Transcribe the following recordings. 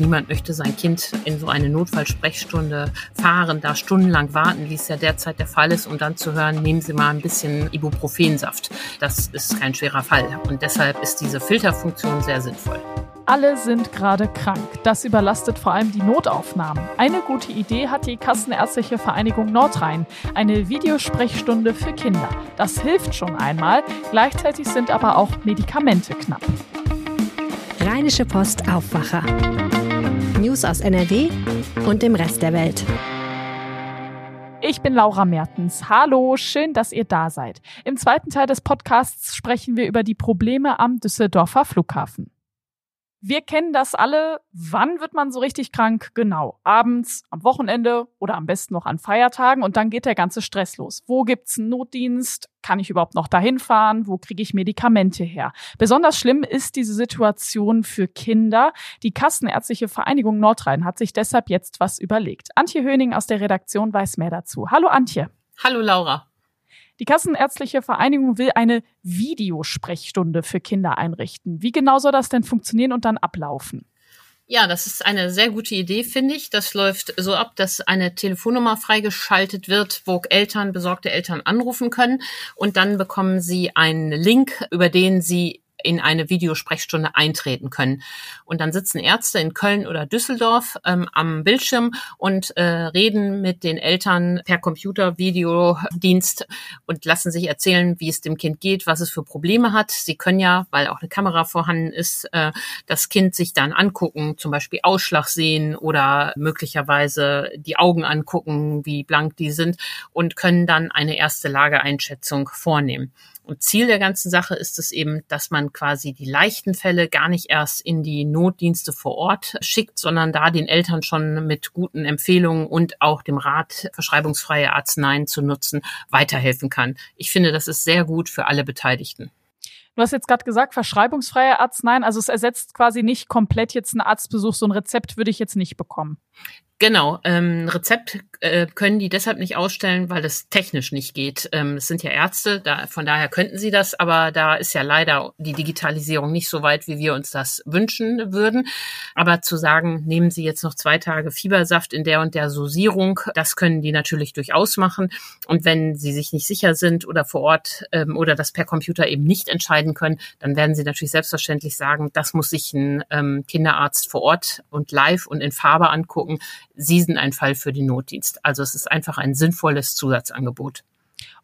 Niemand möchte sein Kind in so eine Notfallsprechstunde fahren, da stundenlang warten, wie es ja derzeit der Fall ist, um dann zu hören, nehmen Sie mal ein bisschen Ibuprofensaft. Das ist kein schwerer Fall. Und deshalb ist diese Filterfunktion sehr sinnvoll. Alle sind gerade krank. Das überlastet vor allem die Notaufnahmen. Eine gute Idee hat die Kassenärztliche Vereinigung Nordrhein. Eine Videosprechstunde für Kinder. Das hilft schon einmal. Gleichzeitig sind aber auch Medikamente knapp. Rheinische Post Aufwacher. News aus NRW und dem Rest der Welt. Ich bin Laura Mertens. Hallo, schön, dass ihr da seid. Im zweiten Teil des Podcasts sprechen wir über die Probleme am Düsseldorfer Flughafen. Wir kennen das alle. Wann wird man so richtig krank? Genau. Abends, am Wochenende oder am besten noch an Feiertagen und dann geht der ganze Stress los. Wo gibt's einen Notdienst? Kann ich überhaupt noch dahin fahren? Wo kriege ich Medikamente her? Besonders schlimm ist diese Situation für Kinder. Die Kassenärztliche Vereinigung Nordrhein hat sich deshalb jetzt was überlegt. Antje Höning aus der Redaktion weiß mehr dazu. Hallo Antje. Hallo Laura. Die Kassenärztliche Vereinigung will eine Videosprechstunde für Kinder einrichten. Wie genau soll das denn funktionieren und dann ablaufen? Ja, das ist eine sehr gute Idee, finde ich. Das läuft so ab, dass eine Telefonnummer freigeschaltet wird, wo Eltern, besorgte Eltern anrufen können. Und dann bekommen sie einen Link, über den sie in eine Videosprechstunde eintreten können. Und dann sitzen Ärzte in Köln oder Düsseldorf ähm, am Bildschirm und äh, reden mit den Eltern per Computer, Videodienst und lassen sich erzählen, wie es dem Kind geht, was es für Probleme hat. Sie können ja, weil auch eine Kamera vorhanden ist, äh, das Kind sich dann angucken, zum Beispiel Ausschlag sehen oder möglicherweise die Augen angucken, wie blank die sind und können dann eine erste Lageeinschätzung vornehmen. Und Ziel der ganzen Sache ist es eben, dass man quasi die leichten Fälle gar nicht erst in die Notdienste vor Ort schickt, sondern da den Eltern schon mit guten Empfehlungen und auch dem Rat, verschreibungsfreie Arzneien zu nutzen, weiterhelfen kann. Ich finde, das ist sehr gut für alle Beteiligten. Du hast jetzt gerade gesagt, verschreibungsfreie Arzneien, also es ersetzt quasi nicht komplett jetzt einen Arztbesuch, so ein Rezept würde ich jetzt nicht bekommen. Genau, ähm, Rezept äh, können die deshalb nicht ausstellen, weil das technisch nicht geht. Ähm, es sind ja Ärzte, da, von daher könnten sie das, aber da ist ja leider die Digitalisierung nicht so weit, wie wir uns das wünschen würden. Aber zu sagen, nehmen Sie jetzt noch zwei Tage Fiebersaft in der und der Dosierung, das können die natürlich durchaus machen. Und wenn sie sich nicht sicher sind oder vor Ort ähm, oder das per Computer eben nicht entscheiden können, dann werden sie natürlich selbstverständlich sagen, das muss sich ein ähm, Kinderarzt vor Ort und live und in Farbe angucken Sie sind ein Fall für den Notdienst. Also es ist einfach ein sinnvolles Zusatzangebot.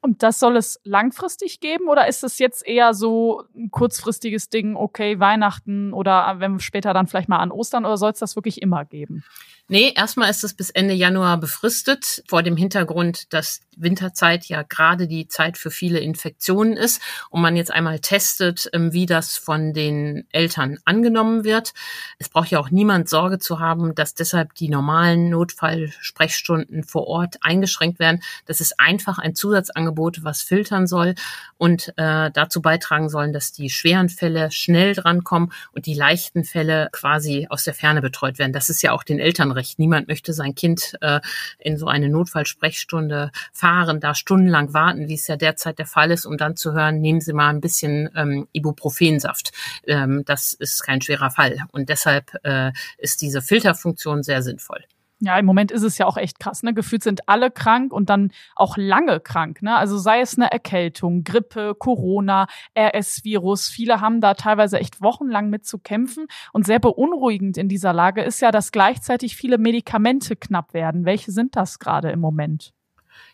Und das soll es langfristig geben oder ist es jetzt eher so ein kurzfristiges Ding, okay, Weihnachten oder wenn später dann vielleicht mal an Ostern oder soll es das wirklich immer geben? Nee, erstmal ist es bis Ende Januar befristet, vor dem Hintergrund, dass Winterzeit ja gerade die Zeit für viele Infektionen ist und man jetzt einmal testet, ähm, wie das von den Eltern angenommen wird. Es braucht ja auch niemand Sorge zu haben, dass deshalb die normalen Notfallsprechstunden vor Ort eingeschränkt werden. Das ist einfach ein Zusatzangebot, was filtern soll und äh, dazu beitragen sollen, dass die schweren Fälle schnell drankommen und die leichten Fälle quasi aus der Ferne betreut werden. Das ist ja auch den Eltern Recht. Niemand möchte sein Kind äh, in so eine Notfallsprechstunde fahren, da stundenlang warten, wie es ja derzeit der Fall ist, um dann zu hören, nehmen Sie mal ein bisschen ähm, Ibuprofensaft. Ähm, das ist kein schwerer Fall. Und deshalb äh, ist diese Filterfunktion sehr sinnvoll. Ja, im Moment ist es ja auch echt krass. Ne? Gefühlt sind alle krank und dann auch lange krank. Ne? Also sei es eine Erkältung, Grippe, Corona, RS-Virus. Viele haben da teilweise echt wochenlang mit zu kämpfen. Und sehr beunruhigend in dieser Lage ist ja, dass gleichzeitig viele Medikamente knapp werden. Welche sind das gerade im Moment?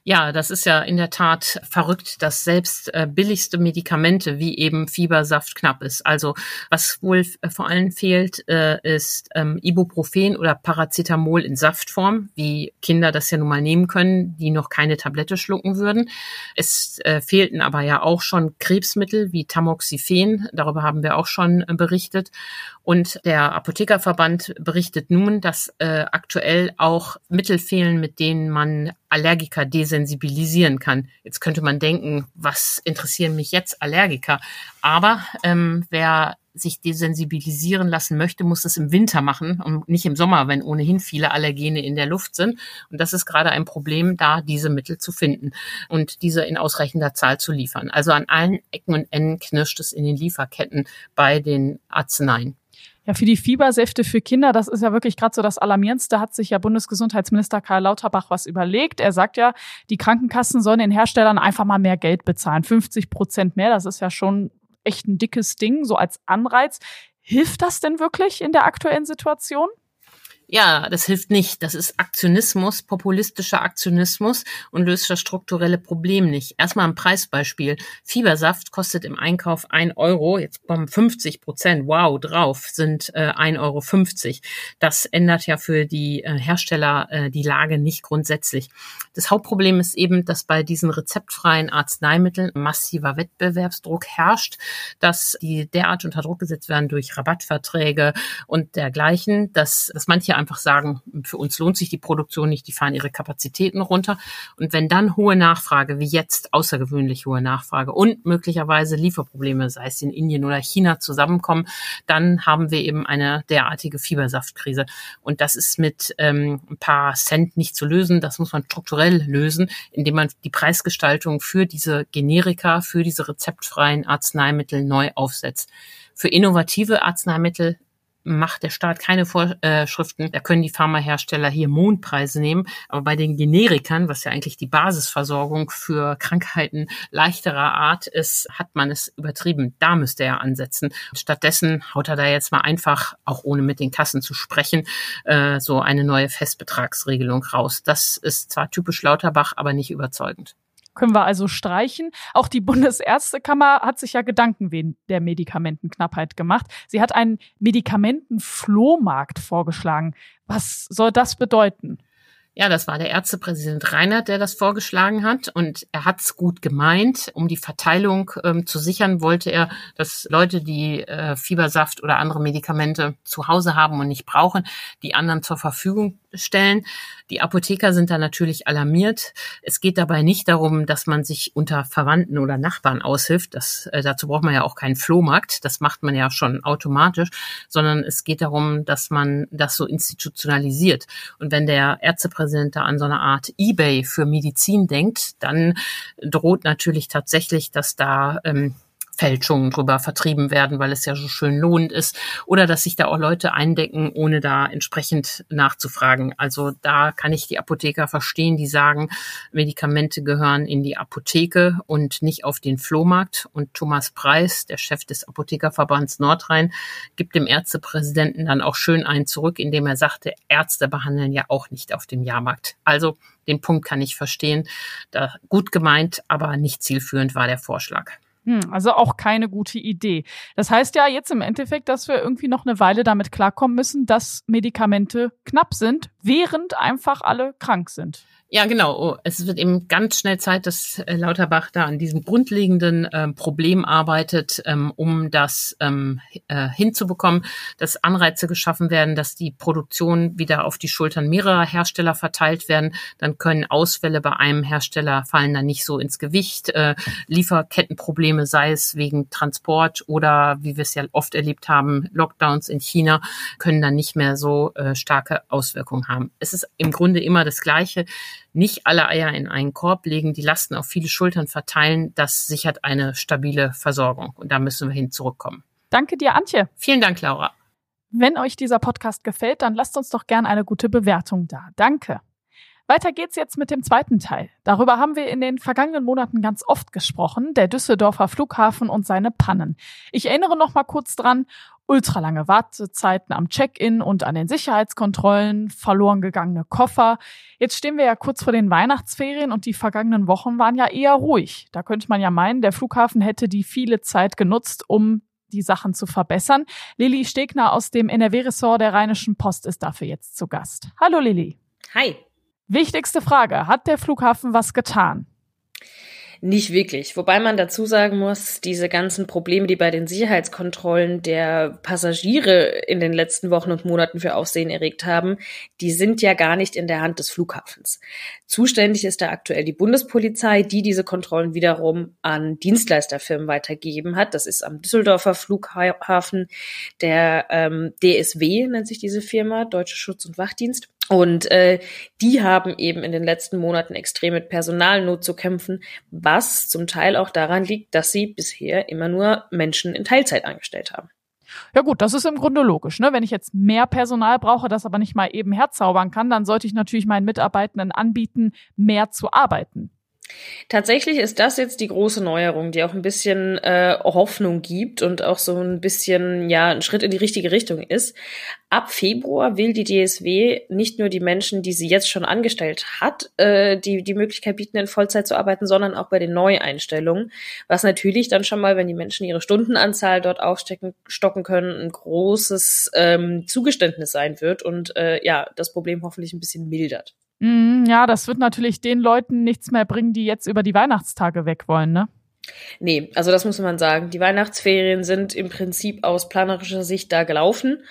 Ja, das ist ja in der Tat verrückt, dass selbst äh, billigste Medikamente wie eben Fiebersaft knapp ist. Also was wohl äh, vor allem fehlt, äh, ist ähm, Ibuprofen oder Paracetamol in Saftform, wie Kinder das ja nun mal nehmen können, die noch keine Tablette schlucken würden. Es äh, fehlten aber ja auch schon Krebsmittel wie Tamoxifen, darüber haben wir auch schon äh, berichtet. Und der Apothekerverband berichtet nun, dass äh, aktuell auch Mittel fehlen, mit denen man Allergiker desensibilisieren kann. Jetzt könnte man denken, was interessieren mich jetzt Allergiker? Aber ähm, wer sich desensibilisieren lassen möchte, muss es im Winter machen und nicht im Sommer, wenn ohnehin viele Allergene in der Luft sind. Und das ist gerade ein Problem, da diese Mittel zu finden und diese in ausreichender Zahl zu liefern. Also an allen Ecken und Enden knirscht es in den Lieferketten bei den Arzneien. Ja, für die Fiebersäfte für Kinder, das ist ja wirklich gerade so das Alarmierendste, hat sich ja Bundesgesundheitsminister Karl Lauterbach was überlegt. Er sagt ja, die Krankenkassen sollen den Herstellern einfach mal mehr Geld bezahlen. 50 Prozent mehr, das ist ja schon echt ein dickes Ding, so als Anreiz. Hilft das denn wirklich in der aktuellen Situation? Ja, das hilft nicht. Das ist Aktionismus, populistischer Aktionismus und löst das strukturelle Problem nicht. Erstmal ein Preisbeispiel. Fiebersaft kostet im Einkauf ein Euro. Jetzt kommen 50 Prozent, wow, drauf, sind äh, 1,50 Euro. Das ändert ja für die äh, Hersteller äh, die Lage nicht grundsätzlich. Das Hauptproblem ist eben, dass bei diesen rezeptfreien Arzneimitteln massiver Wettbewerbsdruck herrscht, dass die derart unter Druck gesetzt werden durch Rabattverträge und dergleichen, dass, dass manche einfach sagen, für uns lohnt sich die Produktion nicht, die fahren ihre Kapazitäten runter. Und wenn dann hohe Nachfrage, wie jetzt außergewöhnlich hohe Nachfrage und möglicherweise Lieferprobleme, sei es in Indien oder China, zusammenkommen, dann haben wir eben eine derartige Fiebersaftkrise. Und das ist mit ähm, ein paar Cent nicht zu lösen. Das muss man strukturell lösen, indem man die Preisgestaltung für diese Generika, für diese rezeptfreien Arzneimittel neu aufsetzt. Für innovative Arzneimittel macht der Staat keine Vorschriften. Da können die Pharmahersteller hier Mondpreise nehmen. Aber bei den Generikern, was ja eigentlich die Basisversorgung für Krankheiten leichterer Art ist, hat man es übertrieben. Da müsste er ansetzen. Stattdessen haut er da jetzt mal einfach, auch ohne mit den Kassen zu sprechen, äh, so eine neue Festbetragsregelung raus. Das ist zwar typisch Lauterbach, aber nicht überzeugend können wir also streichen. Auch die Bundesärztekammer hat sich ja Gedanken wegen der Medikamentenknappheit gemacht. Sie hat einen Medikamentenflohmarkt vorgeschlagen. Was soll das bedeuten? Ja, das war der Ärztepräsident Reinhardt, der das vorgeschlagen hat. Und er hat es gut gemeint. Um die Verteilung ähm, zu sichern, wollte er, dass Leute, die äh, Fiebersaft oder andere Medikamente zu Hause haben und nicht brauchen, die anderen zur Verfügung stellen. Die Apotheker sind da natürlich alarmiert. Es geht dabei nicht darum, dass man sich unter Verwandten oder Nachbarn aushilft. Das, äh, dazu braucht man ja auch keinen Flohmarkt. Das macht man ja schon automatisch, sondern es geht darum, dass man das so institutionalisiert. Und wenn der Ärztepräsident da an so eine Art Ebay für Medizin denkt, dann droht natürlich tatsächlich, dass da ähm, Fälschungen drüber vertrieben werden, weil es ja so schön lohnend ist. Oder dass sich da auch Leute eindecken, ohne da entsprechend nachzufragen. Also da kann ich die Apotheker verstehen, die sagen, Medikamente gehören in die Apotheke und nicht auf den Flohmarkt. Und Thomas Preis, der Chef des Apothekerverbands Nordrhein, gibt dem Ärztepräsidenten dann auch schön einen zurück, indem er sagte, Ärzte behandeln ja auch nicht auf dem Jahrmarkt. Also den Punkt kann ich verstehen. Da gut gemeint, aber nicht zielführend war der Vorschlag. Hm, also auch keine gute Idee. Das heißt ja jetzt im Endeffekt, dass wir irgendwie noch eine Weile damit klarkommen müssen, dass Medikamente knapp sind, während einfach alle krank sind. Ja, genau. Oh, es wird eben ganz schnell Zeit, dass äh, Lauterbach da an diesem grundlegenden ähm, Problem arbeitet, ähm, um das ähm, äh, hinzubekommen, dass Anreize geschaffen werden, dass die Produktion wieder auf die Schultern mehrerer Hersteller verteilt werden. Dann können Ausfälle bei einem Hersteller fallen dann nicht so ins Gewicht. Äh, Lieferkettenprobleme, sei es wegen Transport oder, wie wir es ja oft erlebt haben, Lockdowns in China, können dann nicht mehr so äh, starke Auswirkungen haben. Es ist im Grunde immer das Gleiche nicht alle Eier in einen Korb legen, die Lasten auf viele Schultern verteilen, das sichert eine stabile Versorgung. Und da müssen wir hin zurückkommen. Danke dir, Antje. Vielen Dank, Laura. Wenn euch dieser Podcast gefällt, dann lasst uns doch gern eine gute Bewertung da. Danke. Weiter geht's jetzt mit dem zweiten Teil. Darüber haben wir in den vergangenen Monaten ganz oft gesprochen, der Düsseldorfer Flughafen und seine Pannen. Ich erinnere noch mal kurz dran, ultralange Wartezeiten am Check-in und an den Sicherheitskontrollen, verloren gegangene Koffer. Jetzt stehen wir ja kurz vor den Weihnachtsferien und die vergangenen Wochen waren ja eher ruhig. Da könnte man ja meinen, der Flughafen hätte die viele Zeit genutzt, um die Sachen zu verbessern. Lilly Stegner aus dem NRW-Ressort der Rheinischen Post ist dafür jetzt zu Gast. Hallo Lilly. Hi. Wichtigste Frage, hat der Flughafen was getan? Nicht wirklich. Wobei man dazu sagen muss, diese ganzen Probleme, die bei den Sicherheitskontrollen der Passagiere in den letzten Wochen und Monaten für Aufsehen erregt haben, die sind ja gar nicht in der Hand des Flughafens. Zuständig ist da aktuell die Bundespolizei, die diese Kontrollen wiederum an Dienstleisterfirmen weitergegeben hat. Das ist am Düsseldorfer Flughafen der ähm, DSW, nennt sich diese Firma, Deutsche Schutz- und Wachdienst. Und äh, die haben eben in den letzten Monaten extrem mit Personalnot zu kämpfen, was zum Teil auch daran liegt, dass sie bisher immer nur Menschen in Teilzeit angestellt haben. Ja gut, das ist im Grunde logisch. Ne? Wenn ich jetzt mehr Personal brauche, das aber nicht mal eben herzaubern kann, dann sollte ich natürlich meinen Mitarbeitenden anbieten, mehr zu arbeiten. Tatsächlich ist das jetzt die große Neuerung, die auch ein bisschen äh, Hoffnung gibt und auch so ein bisschen ja ein Schritt in die richtige Richtung ist. Ab Februar will die DSW nicht nur die Menschen, die sie jetzt schon angestellt hat, äh, die die Möglichkeit bieten, in Vollzeit zu arbeiten, sondern auch bei den Neueinstellungen, was natürlich dann schon mal, wenn die Menschen ihre Stundenanzahl dort aufstecken stocken können, ein großes ähm, Zugeständnis sein wird und äh, ja das Problem hoffentlich ein bisschen mildert. Mm, ja, das wird natürlich den Leuten nichts mehr bringen, die jetzt über die Weihnachtstage weg wollen, ne? Nee, also das muss man sagen. Die Weihnachtsferien sind im Prinzip aus planerischer Sicht da gelaufen.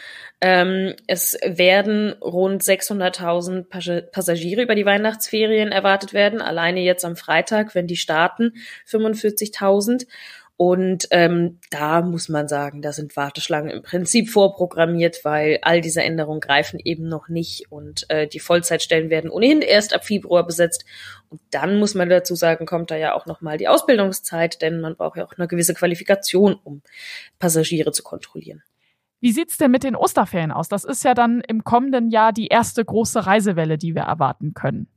Ähm, es werden rund 600.000 Passagiere über die Weihnachtsferien erwartet werden. Alleine jetzt am Freitag, wenn die starten, 45.000. Und ähm, da muss man sagen, da sind Warteschlangen im Prinzip vorprogrammiert, weil all diese Änderungen greifen eben noch nicht und äh, die Vollzeitstellen werden ohnehin erst ab Februar besetzt. Und dann muss man dazu sagen, kommt da ja auch nochmal die Ausbildungszeit, denn man braucht ja auch eine gewisse Qualifikation, um Passagiere zu kontrollieren. Wie sieht's denn mit den Osterferien aus? Das ist ja dann im kommenden Jahr die erste große Reisewelle, die wir erwarten können.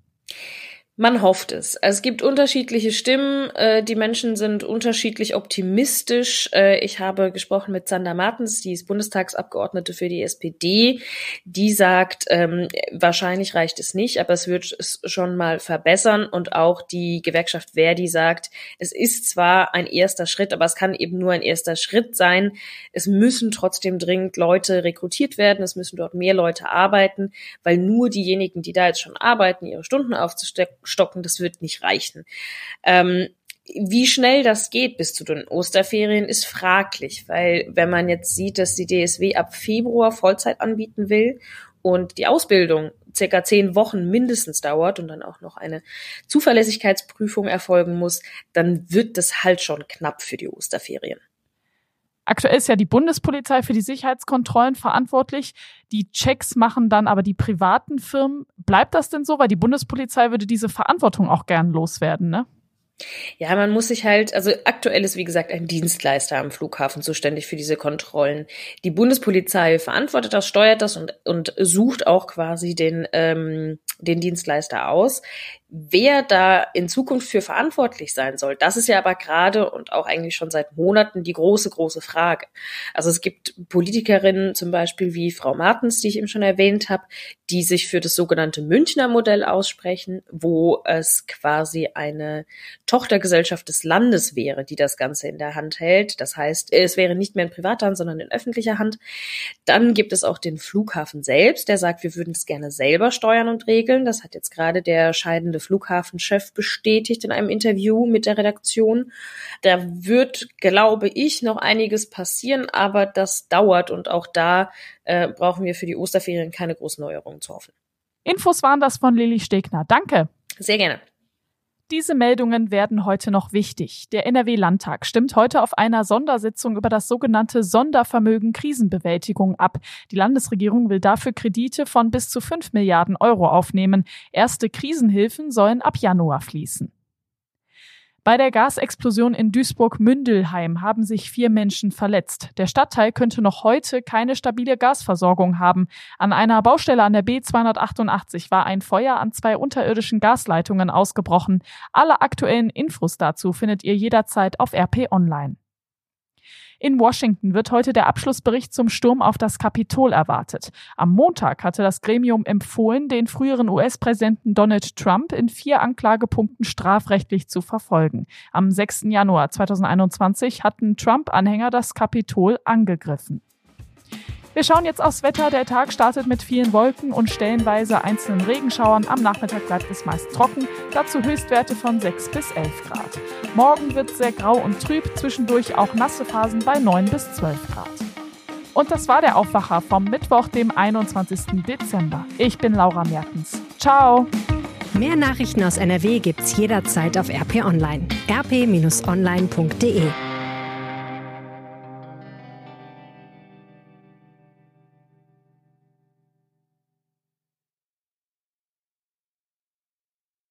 Man hofft es. Es gibt unterschiedliche Stimmen. Äh, die Menschen sind unterschiedlich optimistisch. Äh, ich habe gesprochen mit Sander Martens, die ist Bundestagsabgeordnete für die SPD. Die sagt, ähm, wahrscheinlich reicht es nicht, aber es wird es schon mal verbessern. Und auch die Gewerkschaft Verdi sagt, es ist zwar ein erster Schritt, aber es kann eben nur ein erster Schritt sein. Es müssen trotzdem dringend Leute rekrutiert werden. Es müssen dort mehr Leute arbeiten, weil nur diejenigen, die da jetzt schon arbeiten, ihre Stunden aufzustecken, stocken, das wird nicht reichen. Ähm, wie schnell das geht bis zu den Osterferien ist fraglich, weil wenn man jetzt sieht, dass die DSW ab Februar Vollzeit anbieten will und die Ausbildung circa zehn Wochen mindestens dauert und dann auch noch eine Zuverlässigkeitsprüfung erfolgen muss, dann wird das halt schon knapp für die Osterferien. Aktuell ist ja die Bundespolizei für die Sicherheitskontrollen verantwortlich. Die Checks machen dann aber die privaten Firmen. Bleibt das denn so? Weil die Bundespolizei würde diese Verantwortung auch gern loswerden, ne? Ja, man muss sich halt, also aktuell ist wie gesagt ein Dienstleister am Flughafen zuständig für diese Kontrollen. Die Bundespolizei verantwortet das, steuert das und, und sucht auch quasi den, ähm, den Dienstleister aus. Wer da in Zukunft für verantwortlich sein soll, das ist ja aber gerade und auch eigentlich schon seit Monaten die große, große Frage. Also es gibt Politikerinnen zum Beispiel wie Frau Martens, die ich eben schon erwähnt habe, die sich für das sogenannte Münchner Modell aussprechen, wo es quasi eine Tochtergesellschaft des Landes wäre, die das Ganze in der Hand hält. Das heißt, es wäre nicht mehr in privater Hand, sondern in öffentlicher Hand. Dann gibt es auch den Flughafen selbst, der sagt, wir würden es gerne selber steuern und regeln. Das hat jetzt gerade der scheidende Flughafenchef bestätigt in einem Interview mit der Redaktion. Da wird, glaube ich, noch einiges passieren, aber das dauert und auch da äh, brauchen wir für die Osterferien keine großen Neuerungen zu hoffen. Infos waren das von Lilly Stegner. Danke. Sehr gerne. Diese Meldungen werden heute noch wichtig. Der NRW-Landtag stimmt heute auf einer Sondersitzung über das sogenannte Sondervermögen Krisenbewältigung ab. Die Landesregierung will dafür Kredite von bis zu 5 Milliarden Euro aufnehmen. Erste Krisenhilfen sollen ab Januar fließen. Bei der Gasexplosion in Duisburg-Mündelheim haben sich vier Menschen verletzt. Der Stadtteil könnte noch heute keine stabile Gasversorgung haben. An einer Baustelle an der B288 war ein Feuer an zwei unterirdischen Gasleitungen ausgebrochen. Alle aktuellen Infos dazu findet ihr jederzeit auf RP Online. In Washington wird heute der Abschlussbericht zum Sturm auf das Kapitol erwartet. Am Montag hatte das Gremium empfohlen, den früheren US-Präsidenten Donald Trump in vier Anklagepunkten strafrechtlich zu verfolgen. Am 6. Januar 2021 hatten Trump-Anhänger das Kapitol angegriffen. Wir schauen jetzt aufs Wetter. Der Tag startet mit vielen Wolken und stellenweise einzelnen Regenschauern. Am Nachmittag bleibt es meist trocken. Dazu Höchstwerte von 6 bis 11 Grad. Morgen wird es sehr grau und trüb, zwischendurch auch nasse Phasen bei 9 bis 12 Grad. Und das war der Aufwacher vom Mittwoch, dem 21. Dezember. Ich bin Laura Mertens. Ciao! Mehr Nachrichten aus NRW gibt's jederzeit auf RP Online. rp-online.de